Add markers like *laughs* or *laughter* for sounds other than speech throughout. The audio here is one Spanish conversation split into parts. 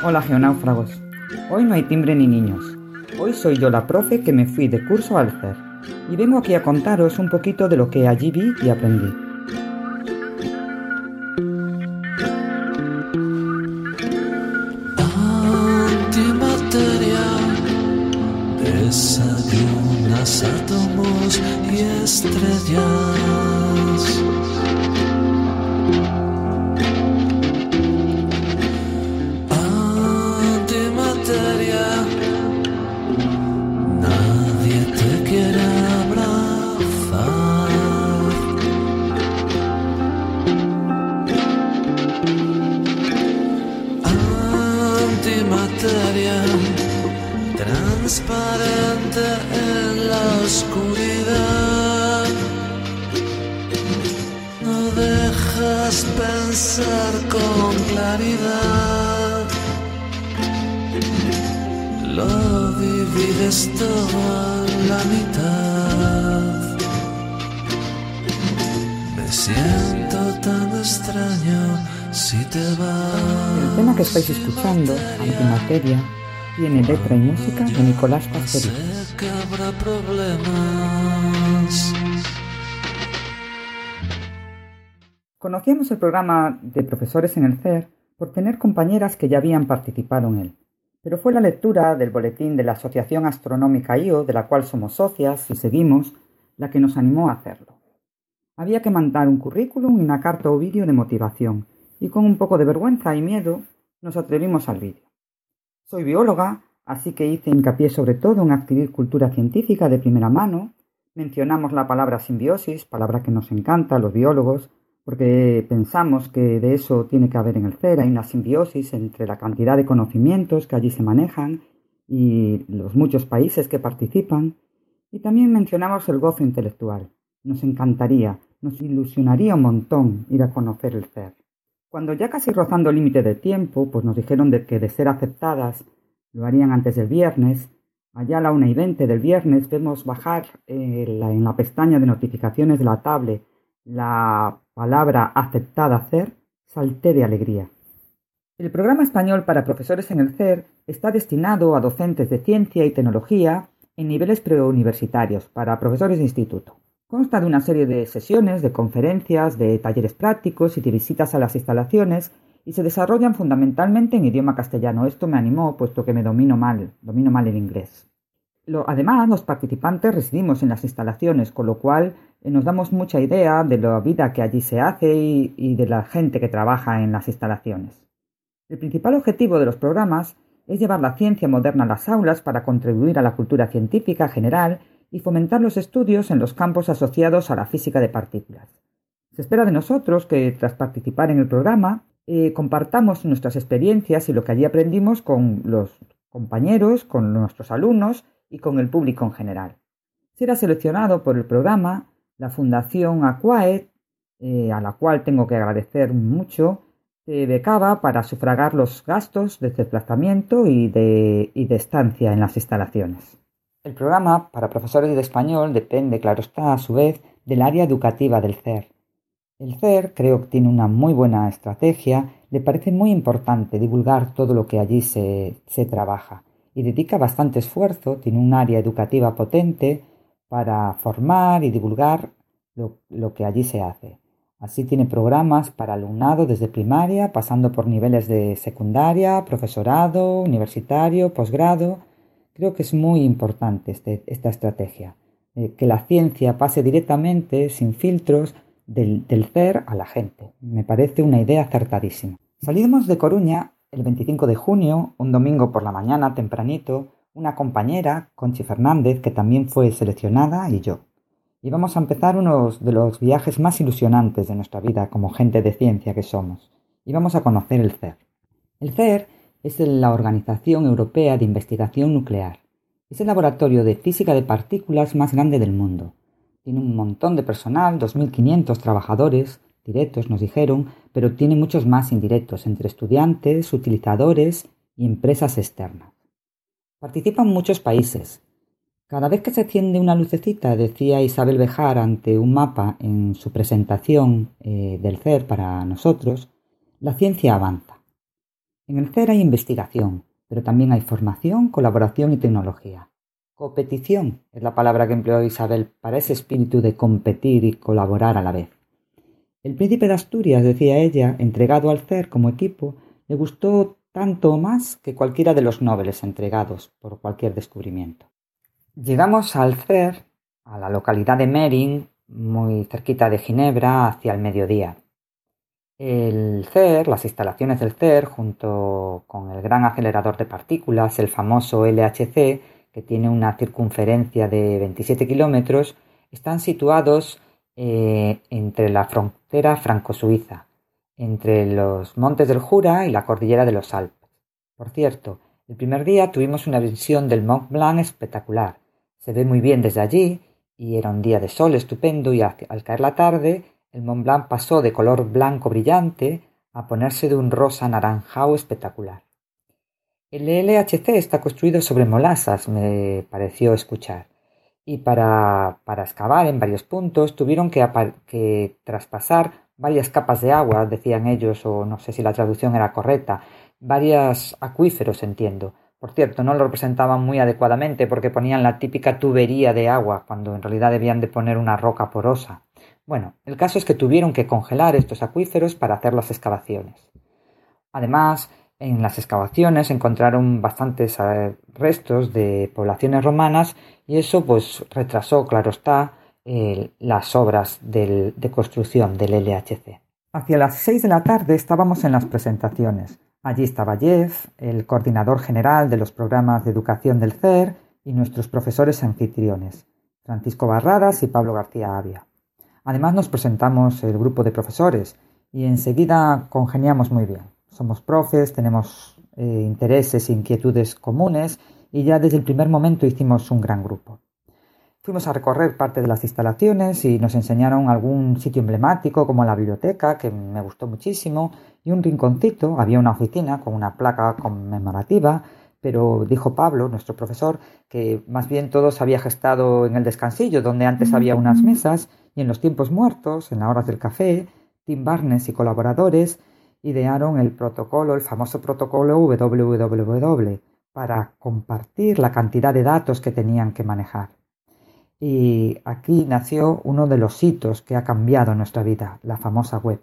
Hola geonáufragos. Hoy no hay timbre ni niños. Hoy soy yo la profe que me fui de curso al CER y vengo aquí a contaros un poquito de lo que allí vi y aprendí. Antimateria desayunas átomos y estrellas. Tiene letra y música de Nicolás. Conocíamos el programa de profesores en el CER por tener compañeras que ya habían participado en él. Pero fue la lectura del boletín de la Asociación Astronómica IO, de la cual somos socias y seguimos, la que nos animó a hacerlo. Había que mandar un currículum y una carta o vídeo de motivación, y con un poco de vergüenza y miedo nos atrevimos al vídeo. Soy bióloga, así que hice hincapié sobre todo en adquirir cultura científica de primera mano. Mencionamos la palabra simbiosis, palabra que nos encanta a los biólogos, porque pensamos que de eso tiene que haber en el CER, hay una simbiosis entre la cantidad de conocimientos que allí se manejan y los muchos países que participan. Y también mencionamos el gozo intelectual. Nos encantaría, nos ilusionaría un montón ir a conocer el CER. Cuando ya casi rozando el límite de tiempo, pues nos dijeron de que de ser aceptadas lo harían antes del viernes, allá a la una y veinte del viernes vemos bajar eh, en la pestaña de notificaciones de la tablet la palabra aceptada CER, salté de alegría. El programa español para profesores en el CER está destinado a docentes de ciencia y tecnología en niveles preuniversitarios para profesores de instituto. Consta de una serie de sesiones, de conferencias, de talleres prácticos y de visitas a las instalaciones y se desarrollan fundamentalmente en idioma castellano. Esto me animó puesto que me domino mal, domino mal el inglés. Además, los participantes residimos en las instalaciones, con lo cual eh, nos damos mucha idea de la vida que allí se hace y, y de la gente que trabaja en las instalaciones. El principal objetivo de los programas es llevar la ciencia moderna a las aulas para contribuir a la cultura científica general y fomentar los estudios en los campos asociados a la física de partículas. Se espera de nosotros que, tras participar en el programa, eh, compartamos nuestras experiencias y lo que allí aprendimos con los compañeros, con nuestros alumnos y con el público en general. Será seleccionado por el programa la Fundación Aquaet, eh, a la cual tengo que agradecer mucho, se becaba para sufragar los gastos de desplazamiento y de, y de estancia en las instalaciones. El programa para profesores de español depende, claro está, a su vez, del área educativa del CER. El CER creo que tiene una muy buena estrategia, le parece muy importante divulgar todo lo que allí se, se trabaja y dedica bastante esfuerzo, tiene un área educativa potente para formar y divulgar lo, lo que allí se hace. Así tiene programas para alumnado desde primaria, pasando por niveles de secundaria, profesorado, universitario, posgrado. Creo que es muy importante este- esta estrategia, eh, que la ciencia pase directamente, sin filtros, del, del CER a la gente. Me parece una idea acertadísima. Salimos de Coruña el 25 de junio, un domingo por la mañana, tempranito, una compañera, Conchi Fernández, que también fue seleccionada, y yo. y vamos a empezar uno de los viajes más ilusionantes de nuestra vida como gente de ciencia que somos, y vamos a conocer el CER. El CER es la Organización Europea de Investigación Nuclear. Es el laboratorio de física de partículas más grande del mundo. Tiene un montón de personal, 2.500 trabajadores, directos nos dijeron, pero tiene muchos más indirectos entre estudiantes, utilizadores y empresas externas. Participan muchos países. Cada vez que se enciende una lucecita, decía Isabel Bejar ante un mapa en su presentación eh, del CER para nosotros, la ciencia avanza. En el CER hay investigación, pero también hay formación, colaboración y tecnología. Competición es la palabra que empleó Isabel para ese espíritu de competir y colaborar a la vez. El príncipe de Asturias, decía ella, entregado al CER como equipo, le gustó tanto o más que cualquiera de los nobles entregados por cualquier descubrimiento. Llegamos al CER, a la localidad de Mering, muy cerquita de Ginebra, hacia el mediodía. El CER, las instalaciones del CER, junto con el gran acelerador de partículas, el famoso LHC, que tiene una circunferencia de 27 kilómetros, están situados eh, entre la frontera franco-suiza, entre los montes del Jura y la cordillera de los Alpes. Por cierto, el primer día tuvimos una visión del Mont Blanc espectacular. Se ve muy bien desde allí y era un día de sol estupendo y al caer la tarde el Mont Blanc pasó de color blanco brillante a ponerse de un rosa anaranjado espectacular. El LHC está construido sobre molasas, me pareció escuchar, y para, para excavar en varios puntos tuvieron que, que traspasar varias capas de agua, decían ellos, o no sé si la traducción era correcta, varios acuíferos, entiendo. Por cierto, no lo representaban muy adecuadamente porque ponían la típica tubería de agua, cuando en realidad debían de poner una roca porosa. Bueno, el caso es que tuvieron que congelar estos acuíferos para hacer las excavaciones. Además, en las excavaciones encontraron bastantes eh, restos de poblaciones romanas y eso pues retrasó, claro está, las obras de construcción del LHC. Hacia las seis de la tarde estábamos en las presentaciones. Allí estaba Jeff, el coordinador general de los programas de educación del CER, y nuestros profesores anfitriones, Francisco Barradas y Pablo García Avia. Además nos presentamos el grupo de profesores y enseguida congeniamos muy bien. Somos profes, tenemos eh, intereses e inquietudes comunes y ya desde el primer momento hicimos un gran grupo. Fuimos a recorrer parte de las instalaciones y nos enseñaron algún sitio emblemático como la biblioteca, que me gustó muchísimo, y un rinconcito, había una oficina con una placa conmemorativa, pero dijo Pablo, nuestro profesor, que más bien todo se había gestado en el descansillo, donde antes había unas mesas, y en los tiempos muertos, en las horas del café, Tim Barnes y colaboradores idearon el protocolo, el famoso protocolo www, para compartir la cantidad de datos que tenían que manejar. Y aquí nació uno de los hitos que ha cambiado nuestra vida, la famosa web.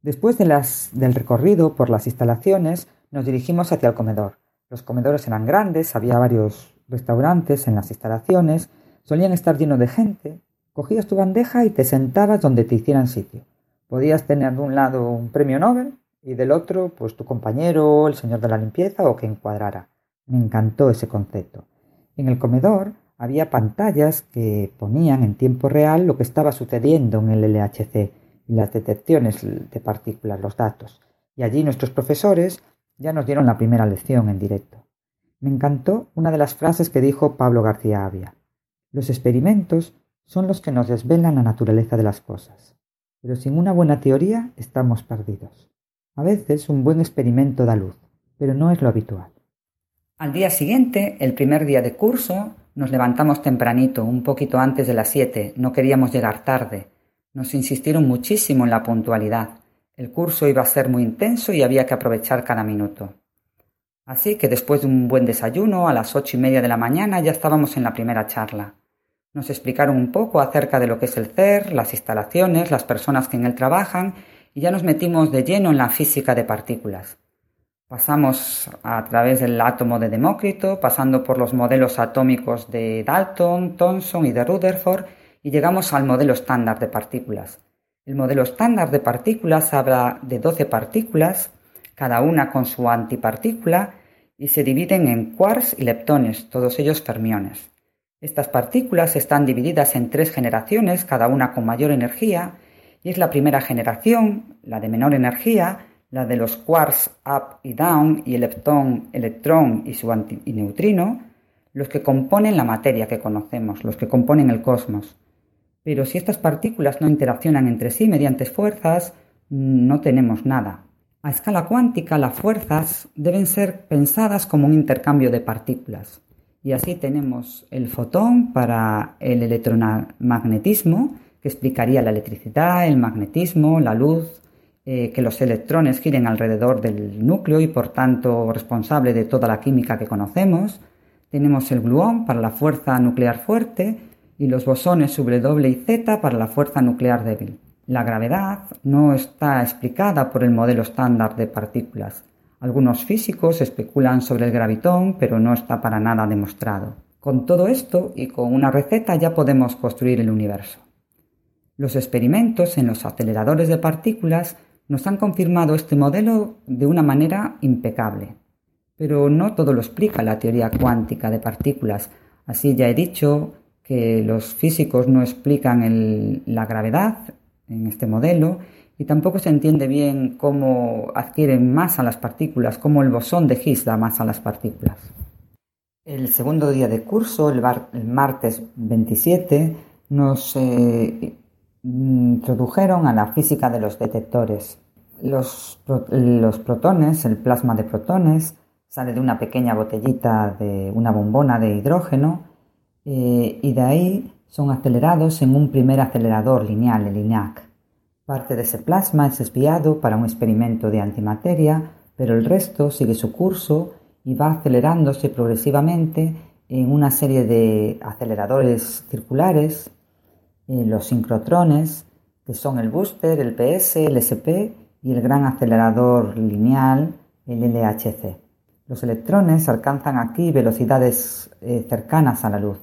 Después de las, del recorrido por las instalaciones, nos dirigimos hacia el comedor. Los comedores eran grandes, había varios restaurantes en las instalaciones, solían estar llenos de gente. Cogías tu bandeja y te sentabas donde te hicieran sitio. Podías tener de un lado un premio Nobel y del otro, pues tu compañero, el señor de la limpieza o quien cuadrara. Me encantó ese concepto. En el comedor había pantallas que ponían en tiempo real lo que estaba sucediendo en el LHC y las detecciones de partículas, los datos. Y allí nuestros profesores ya nos dieron la primera lección en directo. Me encantó una de las frases que dijo Pablo García Avia. Los experimentos son los que nos desvelan la naturaleza de las cosas. Pero sin una buena teoría estamos perdidos. A veces un buen experimento da luz, pero no es lo habitual. Al día siguiente, el primer día de curso, nos levantamos tempranito, un poquito antes de las siete, no queríamos llegar tarde. Nos insistieron muchísimo en la puntualidad. El curso iba a ser muy intenso y había que aprovechar cada minuto. Así que después de un buen desayuno, a las ocho y media de la mañana ya estábamos en la primera charla. Nos explicaron un poco acerca de lo que es el CER, las instalaciones, las personas que en él trabajan y ya nos metimos de lleno en la física de partículas. Pasamos a través del átomo de Demócrito, pasando por los modelos atómicos de Dalton, Thomson y de Rutherford, y llegamos al modelo estándar de partículas. El modelo estándar de partículas habla de 12 partículas, cada una con su antipartícula, y se dividen en quarks y leptones, todos ellos fermiones. Estas partículas están divididas en tres generaciones, cada una con mayor energía, y es la primera generación, la de menor energía, la de los quarks up y down y el leptón, electrón y su neutrino, los que componen la materia que conocemos, los que componen el cosmos. Pero si estas partículas no interaccionan entre sí mediante fuerzas, no tenemos nada. A escala cuántica, las fuerzas deben ser pensadas como un intercambio de partículas. Y así tenemos el fotón para el electromagnetismo, que explicaría la electricidad, el magnetismo, la luz, eh, que los electrones giren alrededor del núcleo y por tanto responsable de toda la química que conocemos. Tenemos el gluón para la fuerza nuclear fuerte y los bosones W y Z para la fuerza nuclear débil. La gravedad no está explicada por el modelo estándar de partículas. Algunos físicos especulan sobre el gravitón, pero no está para nada demostrado. Con todo esto y con una receta ya podemos construir el universo. Los experimentos en los aceleradores de partículas nos han confirmado este modelo de una manera impecable. Pero no todo lo explica la teoría cuántica de partículas. Así ya he dicho que los físicos no explican la gravedad en este modelo y tampoco se entiende bien cómo adquieren masa las partículas, cómo el bosón de Higgs da masa a las partículas. El segundo día de curso, el, martes 27, nos eh, introdujeron a la física de los detectores. Los, protones, el plasma de protones, sale de una pequeña botellita de una bombona de hidrógeno eh, y de ahí son acelerados en un primer acelerador lineal, el INAC. Parte de ese plasma es desviado para un experimento de antimateria, pero el resto sigue su curso y va acelerándose progresivamente en una serie de aceleradores circulares, los sincrotrones, que son el booster, el PS, el SP y el gran acelerador lineal, el LHC. Los electrones alcanzan aquí velocidades eh, cercanas a la luz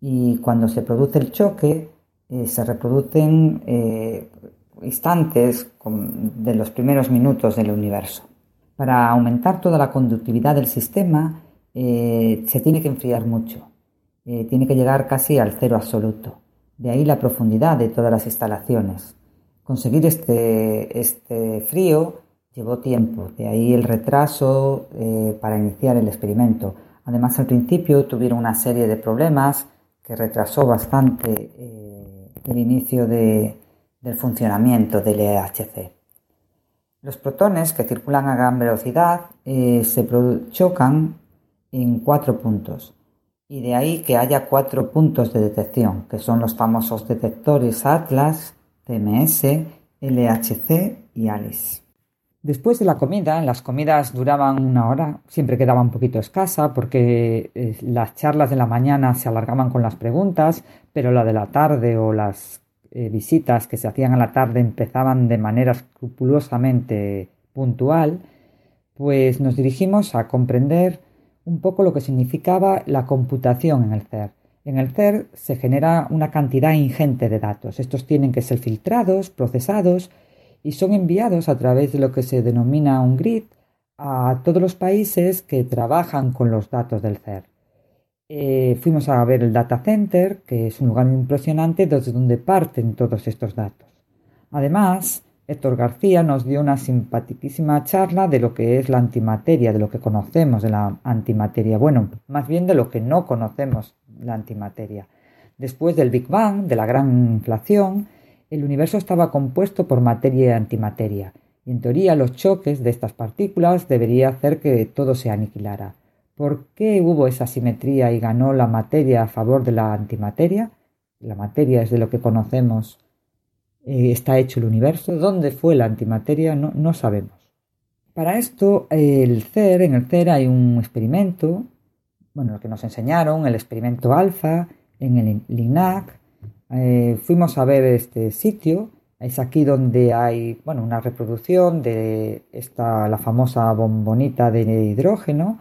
y cuando se produce el choque eh, se reproducen eh, instantes de los primeros minutos del universo. Para aumentar toda la conductividad del sistema se tiene que enfriar mucho, tiene que llegar casi al cero absoluto. De ahí la profundidad de todas las instalaciones. Conseguir este, este frío Llevó tiempo, de ahí el retraso eh, para iniciar el experimento. Además, al principio tuvieron una serie de problemas que retrasó bastante eh, el inicio del funcionamiento del EHC. Los protones que circulan a gran velocidad eh, se chocan en cuatro puntos y de ahí que haya cuatro puntos de detección, que son los famosos detectores Atlas, TMS, LHC y ALICE. Después de la comida, las comidas duraban una hora, siempre quedaba un poquito escasa porque eh, las charlas de la mañana se alargaban con las preguntas, pero la de la tarde o las eh, visitas que se hacían a la tarde empezaban de manera escrupulosamente puntual, pues nos dirigimos a comprender un poco lo que significaba la computación en el CER. En el CER se genera una cantidad ingente de datos. Estos tienen que ser filtrados, procesados y son enviados a través de lo que se denomina un grid a todos los países que trabajan con los datos del CER. Eh, fuimos a ver el data center, que es un lugar impresionante desde donde parten todos estos datos. Además, Héctor García nos dio una simpaticísima charla de lo que es la antimateria, de lo que conocemos de la antimateria, bueno, más bien de lo que no conocemos la antimateria. Después del Big Bang, de la gran inflación, el universo estaba compuesto por materia y antimateria, y en teoría los choques de estas partículas debería hacer que todo se aniquilara. ¿Por qué hubo esa simetría y ganó la materia a favor de la antimateria? La materia es de lo que conocemos, eh, está hecho el universo. ¿Dónde fue la antimateria? No, no sabemos. Para esto, el CER, en el CER hay un experimento, bueno, lo que nos enseñaron, el experimento alfa, en el LINAC, eh, fuimos a ver este sitio. Es aquí donde hay bueno, una reproducción de esta, la famosa bombonita de hidrógeno,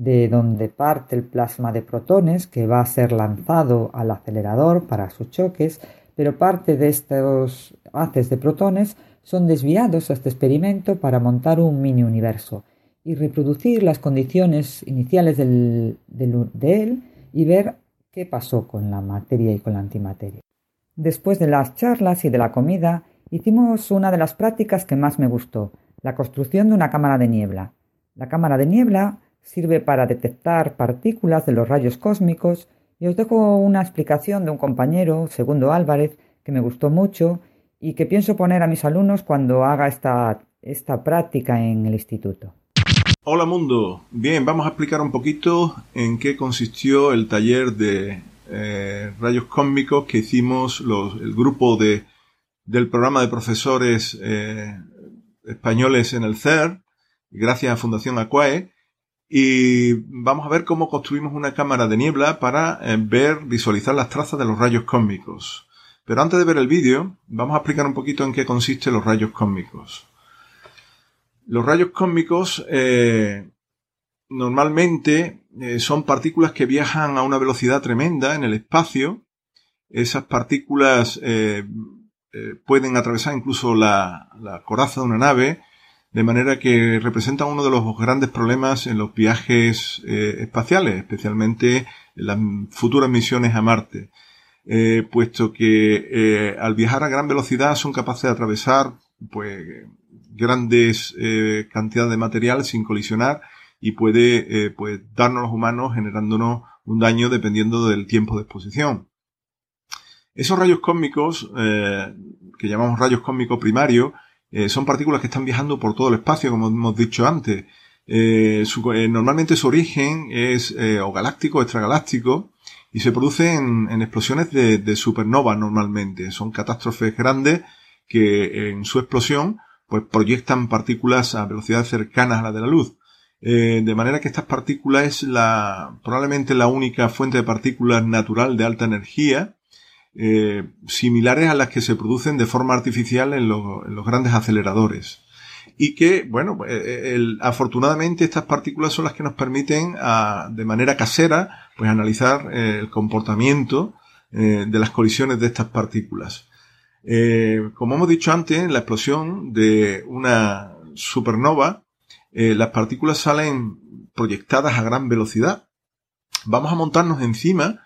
de donde parte el plasma de protones que va a ser lanzado al acelerador para sus choques, pero parte de estos haces de protones son desviados a este experimento para montar un mini universo y reproducir las condiciones iniciales de él y ver qué pasó con la materia y con la antimateria. Después de las charlas y de la comida, hicimos una de las prácticas que más me gustó, la construcción de una cámara de niebla. La cámara de niebla sirve para detectar partículas de los rayos cósmicos y os dejo una explicación de un compañero, Segundo Álvarez, que me gustó mucho y que pienso poner a mis alumnos cuando haga esta, esta práctica en el instituto. Hola mundo, bien, vamos a explicar un poquito en qué consistió el taller de eh, rayos cósmicos que hicimos el grupo de, del programa de profesores eh, españoles en el CER, gracias a Fundación Aquae, y vamos a ver cómo construimos una cámara de niebla para eh, ver, visualizar las trazas de los rayos cósmicos. Pero antes de ver el vídeo, vamos a explicar un poquito en qué consisten los rayos cósmicos. Los rayos cósmicos eh, normalmente eh, son partículas que viajan a una velocidad tremenda en el espacio. Esas partículas pueden atravesar incluso la, la coraza de una nave de manera que representa uno de los grandes problemas en los viajes eh, espaciales, especialmente en las futuras misiones a Marte, eh, puesto que eh, al viajar a gran velocidad son capaces de atravesar pues grandes cantidades de material sin colisionar y puede pues darnos los humanos generándonos un daño dependiendo del tiempo de exposición. Esos rayos cósmicos, que llamamos rayos cósmicos primarios, eh, son partículas que están viajando por todo el espacio, como hemos dicho antes. Eh, eh, normalmente su origen es o galáctico o extragaláctico y se produce en, explosiones de, de supernova normalmente. Son catástrofes grandes que en su explosión pues proyectan partículas a velocidades cercanas a la de la luz. de manera que estas partículas es la, probablemente la única fuente de partículas natural de alta energía eh, similares a las que se producen de forma artificial en, los grandes aceleradores. Y que, bueno, eh, eh, afortunadamente estas partículas son las que nos permiten de manera casera pues analizar el comportamiento de las colisiones de estas partículas. como hemos dicho antes, en la explosión de una supernova, las partículas salen proyectadas a gran velocidad. Vamos a montarnos encima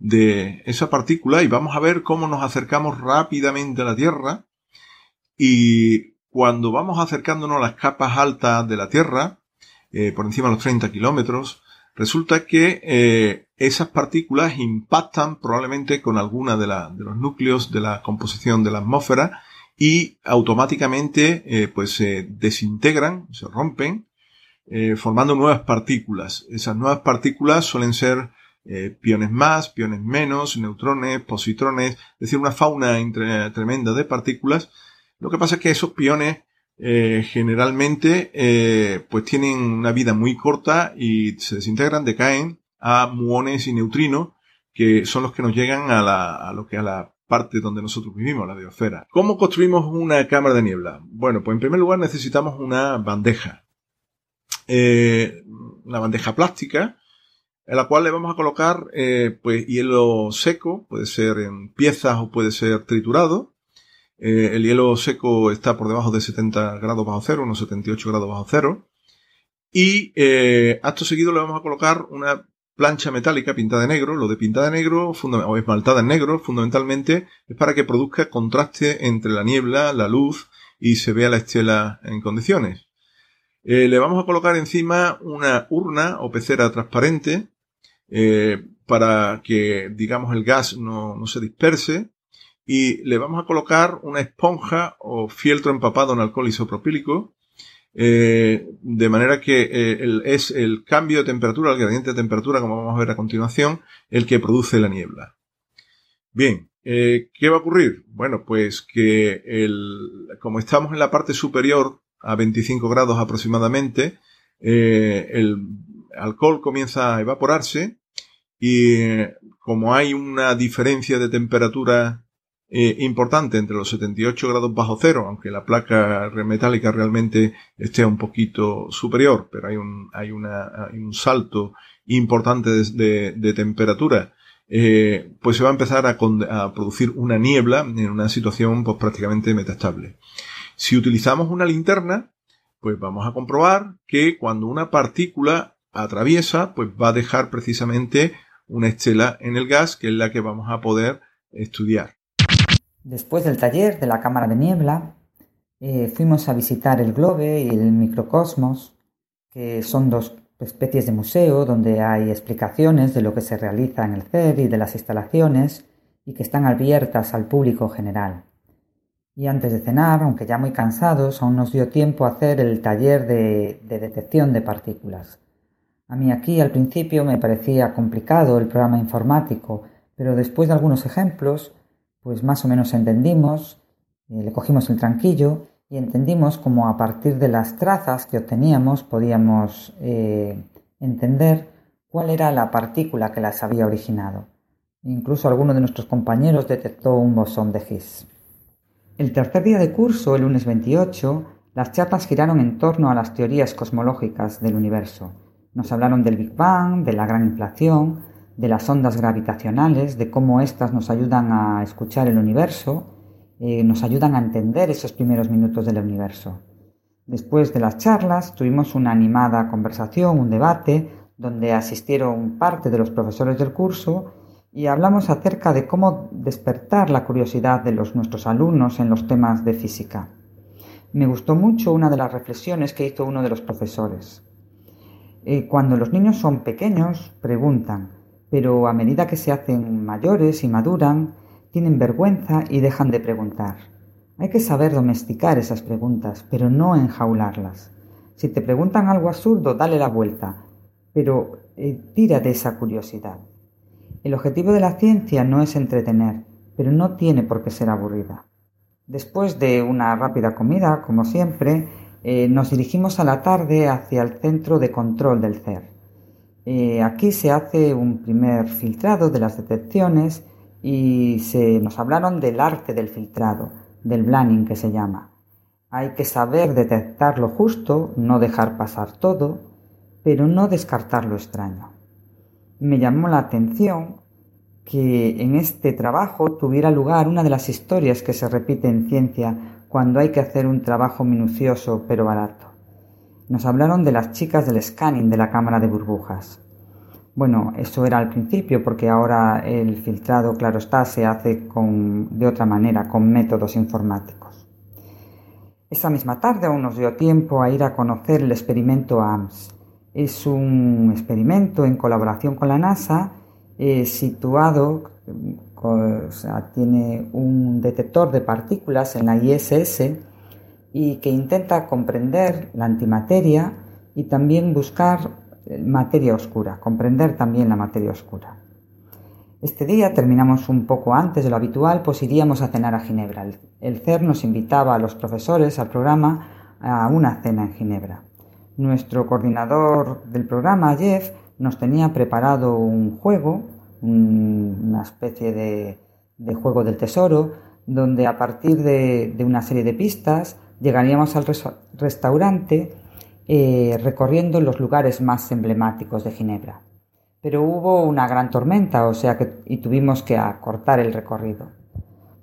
de esa partícula y vamos a ver cómo nos acercamos rápidamente a la Tierra y cuando vamos acercándonos a las capas altas de la Tierra, eh, por encima de los 30 kilómetros, resulta que eh, esas partículas impactan probablemente con alguna de, de, los núcleos de la composición de la atmósfera y automáticamente eh, pues se desintegran, se rompen, formando nuevas partículas. Esas nuevas partículas suelen ser eh, piones más, piones menos, neutrones, positrones, es decir, una fauna tremenda de partículas. Lo que pasa es que esos piones eh, generalmente eh, pues tienen una vida muy corta y se desintegran, decaen a muones y neutrinos que son los que nos llegan a, la, a lo que a la parte donde nosotros vivimos, la biosfera. ¿Cómo construimos una cámara de niebla? Bueno, pues en primer lugar necesitamos una bandeja. una bandeja plástica en la cual le vamos a colocar eh, pues hielo seco, puede ser en piezas o puede ser triturado. Eh, el hielo seco está por debajo de 70 grados bajo cero, unos 78 grados bajo cero. Y eh, acto seguido le vamos a colocar una plancha metálica pintada de negro. Lo de pintada de negro o esmaltada en negro fundamentalmente es para que produzca contraste entre la niebla, la luz y se vea la estela en condiciones. Le vamos a colocar encima una urna o pecera transparente eh, para que, digamos, el gas no, no, se disperse. Y le vamos a colocar una esponja o fieltro empapado en alcohol isopropílico, eh, de manera que eh, es el cambio de temperatura, el gradiente de temperatura, como vamos a ver a continuación, el que produce la niebla. Bien, ¿qué va a ocurrir? Bueno, pues que el, como estamos en la parte superior, a 25 grados aproximadamente, el alcohol comienza a evaporarse y como hay una diferencia de temperatura eh, importante entre los 78 grados bajo cero, aunque la placa metálica realmente esté un poquito superior, pero hay un, hay una, un salto importante de, de, temperatura, eh, pues se va a empezar a, a, producir una niebla en una situación pues, prácticamente metastable. Si utilizamos una linterna, pues vamos a comprobar que cuando una partícula atraviesa, pues va a dejar precisamente una estela en el gas que es la que vamos a poder estudiar. Después del taller de la cámara de niebla, eh, fuimos a visitar el Globe y el Microcosmos, que son dos especies de museo donde hay explicaciones de lo que se realiza en el CER y de las instalaciones y que están abiertas al público general. Y antes de cenar, aunque ya muy cansados, aún nos dio tiempo a hacer el taller de, de detección de partículas. A mí aquí al principio me parecía complicado el programa informático, pero después de algunos ejemplos, pues más o menos entendimos, eh, le cogimos el tranquillo y entendimos cómo a partir de las trazas que obteníamos podíamos eh, entender cuál era la partícula que las había originado. Incluso alguno de nuestros compañeros detectó un bosón de Higgs. El tercer día de curso, el lunes 28, las charlas giraron en torno a las teorías cosmológicas del universo. Nos hablaron del Big Bang, de la gran inflación, de las ondas gravitacionales, de cómo éstas nos ayudan a escuchar el universo eh, nos ayudan a entender esos primeros minutos del universo. Después de las charlas tuvimos una animada conversación, un debate, donde asistieron parte de los profesores del curso y hablamos acerca de cómo despertar la curiosidad de los, nuestros alumnos en los temas de física. Me gustó mucho una de las reflexiones que hizo uno de los profesores. Eh, cuando los niños son pequeños, preguntan, pero a medida que se hacen mayores y maduran, tienen vergüenza y dejan de preguntar. Hay que saber domesticar esas preguntas, pero no enjaularlas. Si te preguntan algo absurdo, dale la vuelta, pero eh, tira de esa curiosidad. El objetivo de la ciencia no es entretener, pero no tiene por qué ser aburrida. Después de una rápida comida, como siempre, eh, nos dirigimos a la tarde hacia el centro de control del CER. Eh, aquí se hace un primer filtrado de las detecciones y se nos hablaron del arte del filtrado, del blanning que se llama. Hay que saber detectar lo justo, no dejar pasar todo, pero no descartar lo extraño. Me llamó la atención que en este trabajo tuviera lugar una de las historias que se repite en ciencia cuando hay que hacer un trabajo minucioso pero barato. Nos hablaron de las chicas del scanning de la cámara de burbujas. Bueno, eso era al principio porque ahora el filtrado, claro está, se hace de otra manera, con métodos informáticos. Esa misma tarde aún nos dio tiempo a ir a conocer el experimento AMS. Es un experimento en colaboración con la NASA eh, situado, o sea, tiene un detector de partículas en la ISS y que intenta comprender la antimateria y también buscar materia oscura, comprender también la materia oscura. Este día terminamos un poco antes de lo habitual, pues iríamos a cenar a Ginebra. El CER nos invitaba a los profesores al programa a una cena en Ginebra. Nuestro coordinador del programa, Jeff, nos tenía preparado un juego, una especie de, juego del tesoro, donde a partir de, una serie de pistas llegaríamos al restaurante eh, recorriendo los lugares más emblemáticos de Ginebra. Pero hubo una gran tormenta, o sea que y tuvimos que acortar el recorrido.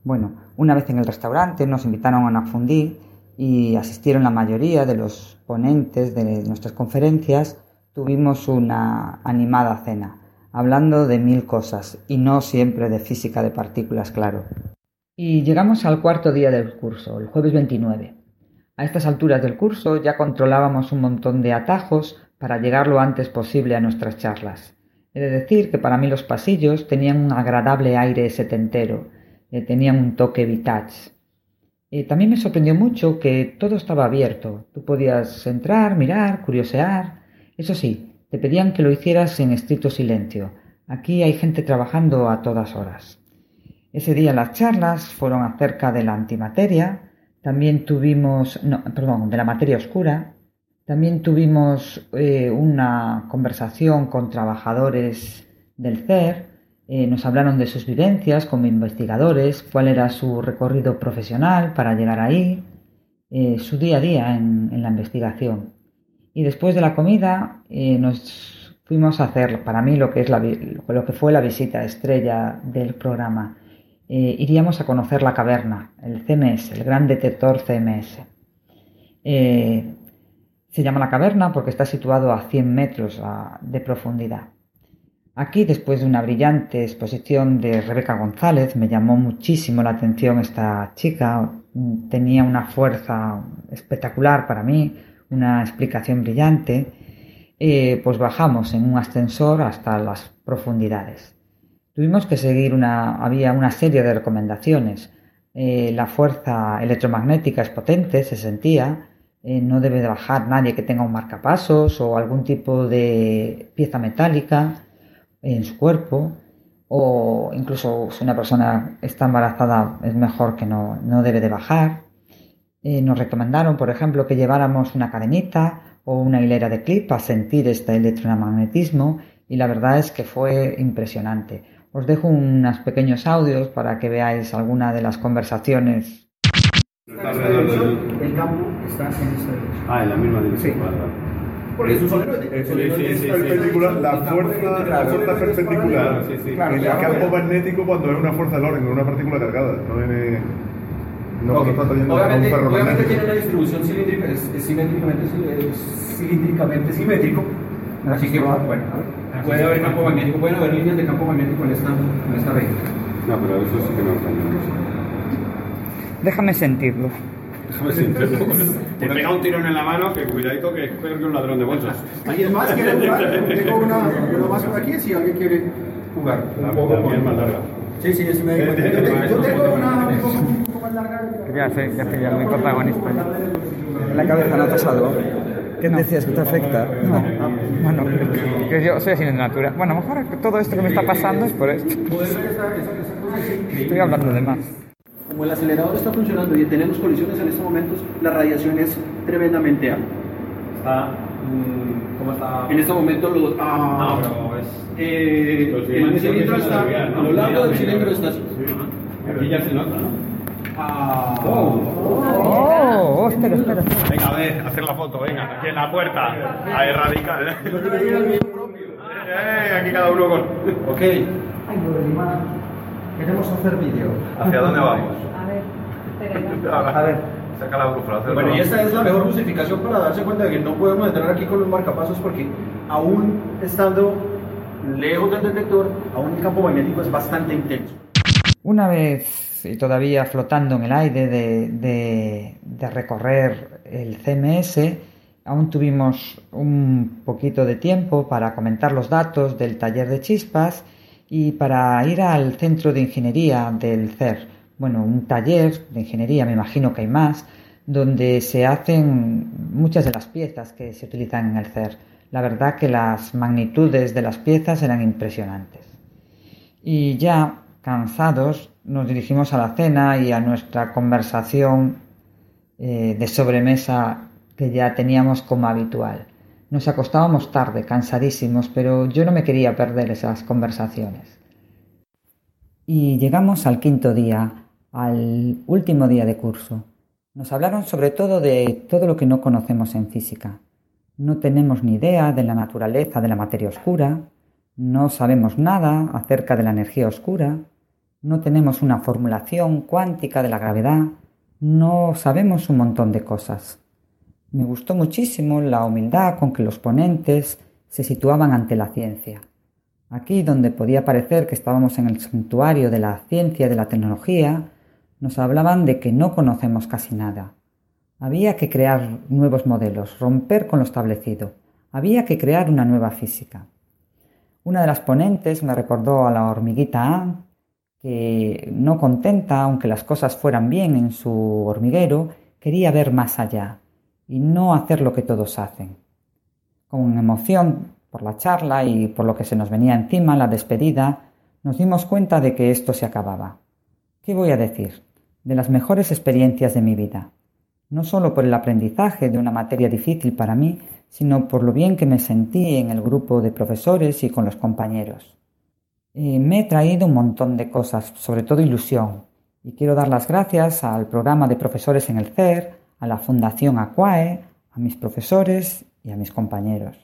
Bueno, una vez en el restaurante nos invitaron a una fundí y asistieron la mayoría de los ponentes de nuestras conferencias. Tuvimos una animada cena, hablando de mil cosas y no siempre de física de partículas, claro. Y llegamos al cuarto día del curso, el jueves 29. A estas alturas del curso ya controlábamos un montón de atajos para llegar lo antes posible a nuestras charlas. He de decir que para mí los pasillos tenían un agradable aire setentero, eh, tenían un toque vintage. Eh, también me sorprendió mucho que todo estaba abierto. Tú podías entrar, mirar, curiosear. Eso sí, te pedían que lo hicieras en estricto silencio. Aquí hay gente trabajando a todas horas. Ese día las charlas fueron acerca de la antimateria, también tuvimos, no, perdón, de la materia oscura. También tuvimos eh, una conversación con trabajadores del CER. Eh, nos hablaron de sus vivencias como investigadores, cuál era su recorrido profesional para llegar ahí, eh, su día a día en, la investigación. Y después de la comida nos fuimos a hacer, para mí, lo que, es lo que fue la visita estrella del programa eh, iríamos a conocer la caverna, el CMS, el gran detector CMS. Eh, se llama la caverna porque está situado a 100 metros de profundidad. Aquí, después de una brillante exposición de Rebeca González, me llamó muchísimo la atención esta chica. Tenía una fuerza espectacular para mí, una explicación brillante. Eh, pues bajamos en un ascensor hasta las profundidades. Tuvimos que seguir una, había una serie de recomendaciones. Eh, la fuerza electromagnética es potente, se sentía. Eh, no debe de bajar nadie que tenga un marcapasos o algún tipo de pieza metálica en su cuerpo o incluso si una persona está embarazada es mejor que no, no debe de bajar. Eh, nos recomendaron, por ejemplo, que lleváramos una cadenita o una hilera de clip para sentir este electromagnetismo y la verdad es que fue impresionante. Os dejo unos pequeños audios para que veáis alguna de las conversaciones. El campo está en esa dirección. Ah, en la misma dirección. Sí. Vale, vale. Porque es un solero de Sí, sí, sí, sí. perpendicular, la fuerza, la fuerza perpendicular. Sí, sí. Claro, en el campo magnético cuando es una fuerza Lorentz, no una partícula cargada, no en no cuando está trayendo un Obviamente, obviamente tiene una distribución cilíndrica, es, es simétricamente, es cilíndricamente simétrico. Así que, bueno, puede haber campo magnético, pueden haber líneas de campo magnético en esta, en esta región. No, pero eso sí que no está Déjame sentirlo. Déjame. Te pega un tirón en la mano que cuidadito que es peor que un ladrón de bolsas. ¿Alguien más quiere jugar? Tengo una, una más por aquí si alguien quiere jugar. La, la mía es más larga. Sí, sí, es me Yo te- yo tengo una un poco, un poco más larga. Ya sé, ya estoy ya muy protagonista. En la cabeza no te salgo. ¿Qué decías que te afecta? No, bueno, que yo soy así de natura. Bueno, a lo mejor todo esto que me está pasando es por esto. Estoy hablando de más. Como el acelerador está funcionando y tenemos colisiones en estos momentos, la radiación es tremendamente alta. Está. mm, ¿Cómo está? En este momento los, No, pero es. eh, Los el cilindro está, a lo largo del cilindro está así. Aquí ya se nota, ¿no? Ah, Oh, espera, espera. Venga, a ver, hacer la foto, venga, aquí en la puerta. Ahí radical. Eh, aquí cada uno con. ok. Queremos hacer vídeo. ¿Hacia dónde vamos? A ver. *laughs* Saca la brújula. Bueno, y esta es la mejor justificación para darse cuenta de que no podemos entrar aquí con los marcapasos porque aún estando lejos del detector, aún el campo magnético es bastante intenso. Una vez y todavía flotando en el aire de, de- de recorrer el CMS, aún tuvimos un poquito de tiempo para comentar los datos del taller de chispas y para ir al centro de ingeniería del CER. Bueno, un taller de ingeniería, me imagino que hay más, donde se hacen muchas de las piezas que se utilizan en el CER. La verdad que las magnitudes de las piezas eran impresionantes. Y ya cansados nos dirigimos a la cena y a nuestra conversación eh, de sobremesa que ya teníamos como habitual. Nos acostábamos tarde, cansadísimos, pero yo no me quería perder esas conversaciones. Y llegamos al quinto día, al último día de curso. Nos hablaron sobre todo de todo lo que no conocemos en física. No tenemos ni idea de la naturaleza de la materia oscura, no sabemos nada acerca de la energía oscura, no tenemos una formulación cuántica de la gravedad, no sabemos un montón de cosas. Me gustó muchísimo la humildad con que los ponentes se situaban ante la ciencia. Aquí, donde podía parecer que estábamos en el santuario de la ciencia y de la tecnología, nos hablaban de que no conocemos casi nada. Había que crear nuevos modelos, romper con lo establecido. Había que crear una nueva física. Una de las ponentes me recordó a la hormiguita Ann, que no contenta, aunque las cosas fueran bien en su hormiguero, quería ver más allá y no hacer lo que todos hacen. Con emoción por la charla y por lo que se nos venía encima, la despedida, nos dimos cuenta de que esto se acababa. ¿Qué voy a decir? De las mejores experiencias de mi vida. No solo por el aprendizaje de una materia difícil para mí, sino por lo bien que me sentí en el grupo de profesores y con los compañeros. Eh, me he traído un montón de cosas, sobre todo ilusión, y quiero dar las gracias al programa de profesores en el CER, a la Fundación Aquae, a mis profesores y a mis compañeros.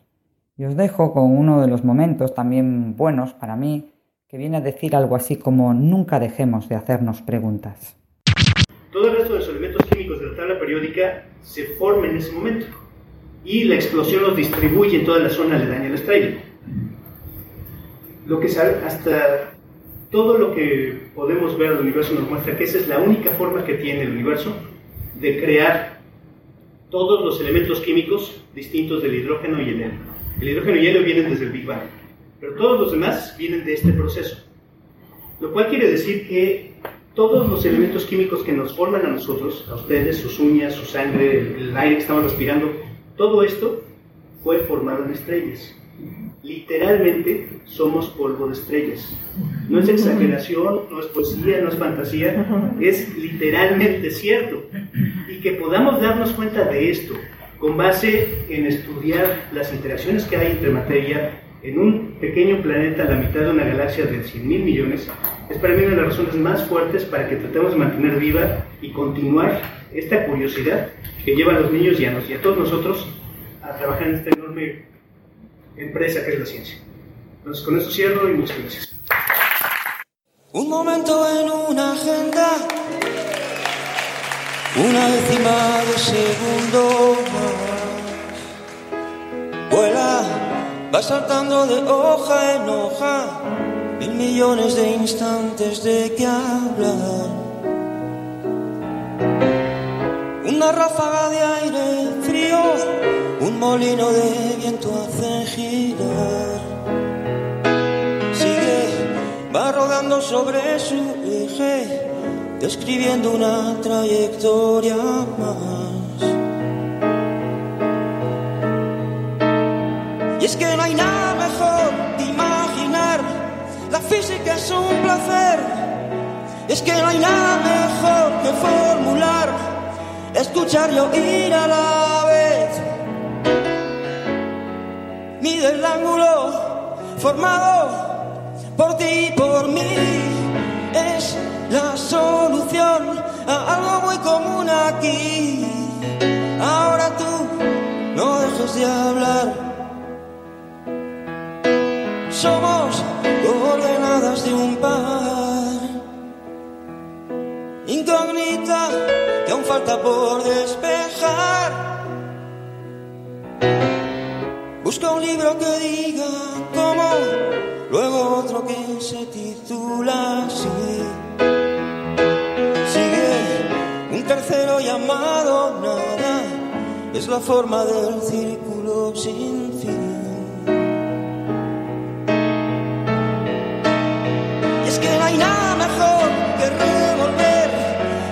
Y os dejo con uno de los momentos también buenos para mí, que viene a decir algo así como nunca dejemos de hacernos preguntas. Todo el resto de los elementos químicos de la tabla periódica se forman en ese momento y la explosión los distribuye en toda la zona aledaña a la estrella. lo que sabe, hasta todo lo que podemos ver del universo nos muestra que esa es la única forma que tiene el universo de crear todos los elementos químicos distintos del hidrógeno y el helio. El hidrógeno y el helio vienen desde el Big Bang, pero todos los demás vienen de este proceso. Lo cual quiere decir que todos los elementos químicos que nos forman a nosotros, a ustedes, sus uñas, su sangre, el aire que estamos respirando, todo esto fue formado en estrellas. Literalmente somos polvo de estrellas. No es exageración, no es poesía, no es fantasía, es literalmente cierto. Y que podamos darnos cuenta de esto con base en estudiar las interacciones que hay entre materia en un pequeño planeta a la mitad de una galaxia de 100 mil millones, es para mí una de las razones más fuertes para que tratemos de mantener viva y continuar esta curiosidad que lleva a los niños y a, todos nosotros a trabajar en esta enorme empresa que es la ciencia. Entonces, con eso cierro y muchas gracias. Un momento en una agenda, una décima de segundo más. Vuela, va saltando de hoja en hoja, mil millones de instantes de que hablar. Una ráfaga de aire molino de viento hace girar. Sigue, va rodando sobre su eje, describiendo una trayectoria más. Y es que no hay nada mejor que imaginar, la física es un placer. Es que no hay nada mejor que formular, escuchar y oír a la vez. Mide el ángulo formado por ti y por mí. Es la solución a algo muy común aquí. Ahora tú no dejes de hablar. Somos coordenadas de un par. Incógnita que aún falta por despejar. Un libro que diga cómo, luego otro que se titula así. Sigue un tercero llamado nada, es la forma del círculo sin fin. Y es que no hay nada mejor que revolver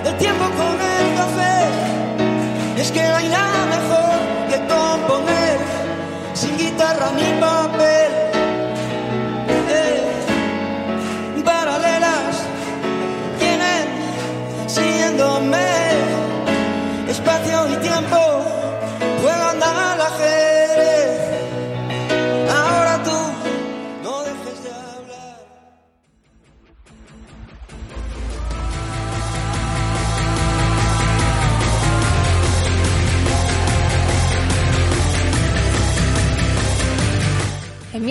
el tiempo con el café. Es que no hay nada guitarra ni papel. Eh, paralelas tienen siguiéndome espacio y tiempo